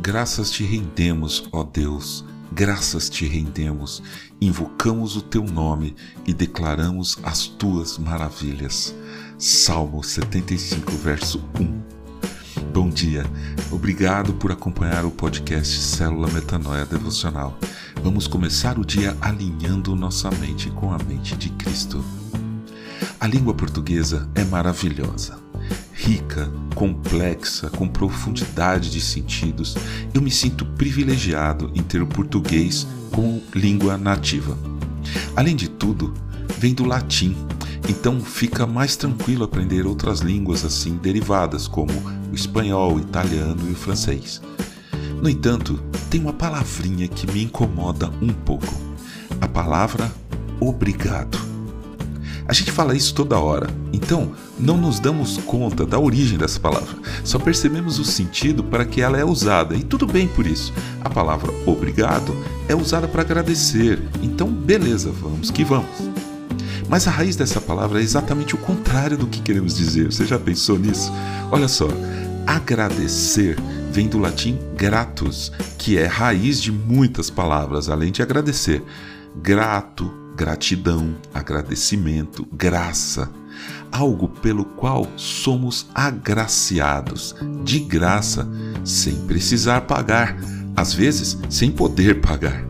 graças te rendemos, ó Deus, graças te rendemos, invocamos o teu nome e declaramos as tuas maravilhas. Salmo 75, verso 1. Bom dia, obrigado por acompanhar o podcast Célula Metanoia Devocional. Vamos começar o dia alinhando nossa mente com a mente de Cristo. A língua portuguesa é maravilhosa rica, complexa, com profundidade de sentidos, eu me sinto privilegiado em ter o português como língua nativa. Além de tudo, vem do latim, então fica mais tranquilo aprender outras línguas assim derivadas, como o espanhol, o italiano e o francês. No entanto, tem uma palavrinha que me incomoda um pouco: a palavra obrigado. A gente fala isso toda hora, então não nos damos conta da origem dessa palavra, só percebemos o sentido para que ela é usada, e tudo bem por isso. A palavra obrigado é usada para agradecer, então beleza, vamos que vamos. Mas a raiz dessa palavra é exatamente o contrário do que queremos dizer. Você já pensou nisso? Olha só, agradecer vem do latim gratus, que é raiz de muitas palavras, além de agradecer. Grato, gratidão, agradecimento, graça, algo pelo qual somos agraciados, de graça, sem precisar pagar, às vezes sem poder pagar.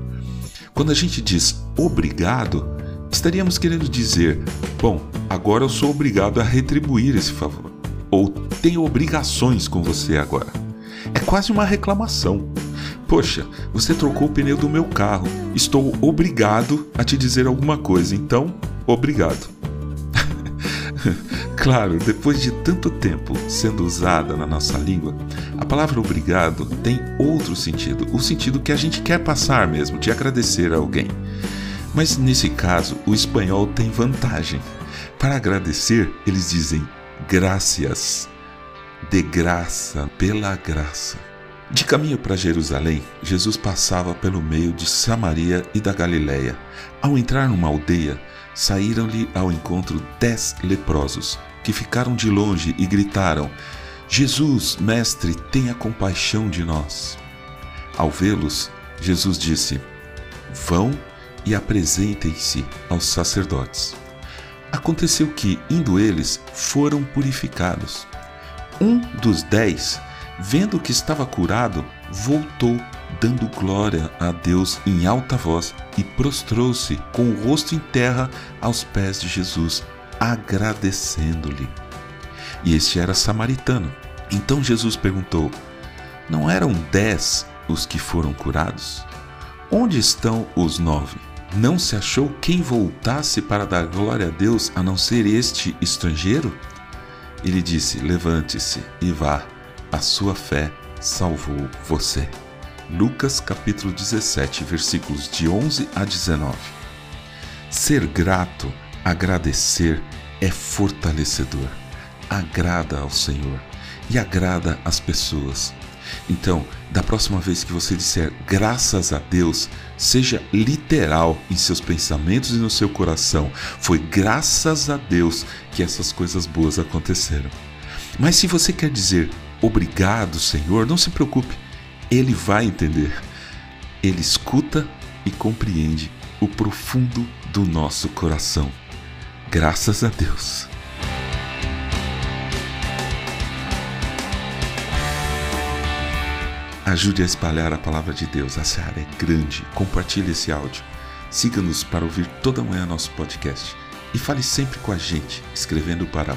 Quando a gente diz obrigado, estaríamos querendo dizer: bom, agora eu sou obrigado a retribuir esse favor, ou tenho obrigações com você agora. É quase uma reclamação. Poxa, você trocou o pneu do meu carro. Estou obrigado a te dizer alguma coisa, então, obrigado. claro, depois de tanto tempo sendo usada na nossa língua, a palavra obrigado tem outro sentido, o sentido que a gente quer passar mesmo, de agradecer a alguém. Mas nesse caso, o espanhol tem vantagem. Para agradecer, eles dizem graças, de graça, pela graça. De caminho para Jerusalém, Jesus passava pelo meio de Samaria e da Galiléia. Ao entrar numa aldeia, saíram-lhe ao encontro dez leprosos, que ficaram de longe e gritaram: Jesus, mestre, tenha compaixão de nós. Ao vê-los, Jesus disse: Vão e apresentem-se aos sacerdotes. Aconteceu que, indo eles, foram purificados. Um dos dez vendo que estava curado, voltou, dando glória a Deus em alta voz, e prostrou-se com o rosto em terra aos pés de Jesus, agradecendo-lhe. E este era samaritano. Então Jesus perguntou: Não eram dez os que foram curados? Onde estão os nove? Não se achou quem voltasse para dar glória a Deus a não ser este estrangeiro? Ele disse: Levante-se e vá a sua fé salvou você. Lucas capítulo 17, versículos de 11 a 19. Ser grato, agradecer é fortalecedor. Agrada ao Senhor e agrada às pessoas. Então, da próxima vez que você disser graças a Deus, seja literal em seus pensamentos e no seu coração. Foi graças a Deus que essas coisas boas aconteceram. Mas se você quer dizer obrigado, Senhor, não se preocupe, ele vai entender. Ele escuta e compreende o profundo do nosso coração. Graças a Deus. Ajude a espalhar a palavra de Deus. A seara é grande. Compartilhe esse áudio. Siga-nos para ouvir toda manhã nosso podcast. E fale sempre com a gente, escrevendo para